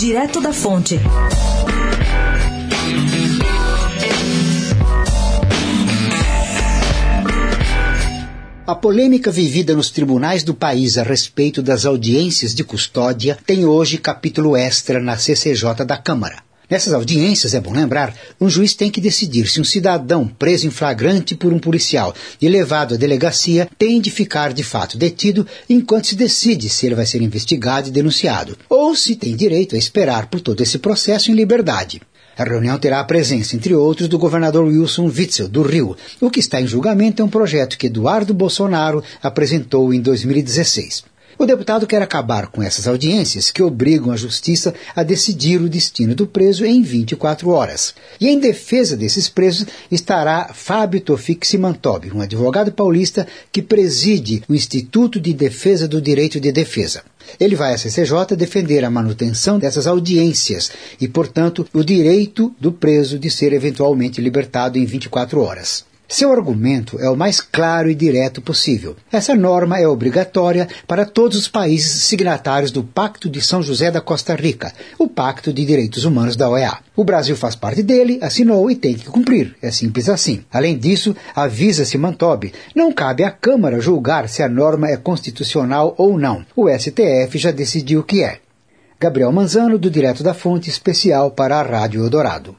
Direto da Fonte. A polêmica vivida nos tribunais do país a respeito das audiências de custódia tem hoje capítulo extra na CCJ da Câmara. Nessas audiências, é bom lembrar, um juiz tem que decidir se um cidadão preso em flagrante por um policial e levado à delegacia tem de ficar de fato detido enquanto se decide se ele vai ser investigado e denunciado, ou se tem direito a esperar por todo esse processo em liberdade. A reunião terá a presença, entre outros, do governador Wilson Witzel, do Rio. O que está em julgamento é um projeto que Eduardo Bolsonaro apresentou em 2016. O deputado quer acabar com essas audiências que obrigam a justiça a decidir o destino do preso em 24 horas. E em defesa desses presos estará Fábio Tofik Simantobi, um advogado paulista que preside o Instituto de Defesa do Direito de Defesa. Ele vai à CCJ defender a manutenção dessas audiências e, portanto, o direito do preso de ser eventualmente libertado em 24 horas. Seu argumento é o mais claro e direto possível. Essa norma é obrigatória para todos os países signatários do Pacto de São José da Costa Rica, o Pacto de Direitos Humanos da OEA. O Brasil faz parte dele, assinou e tem que cumprir. É simples assim. Além disso, avisa-se Mantobi, não cabe à Câmara julgar se a norma é constitucional ou não. O STF já decidiu que é. Gabriel Manzano, do Direto da Fonte, especial para a Rádio Eldorado.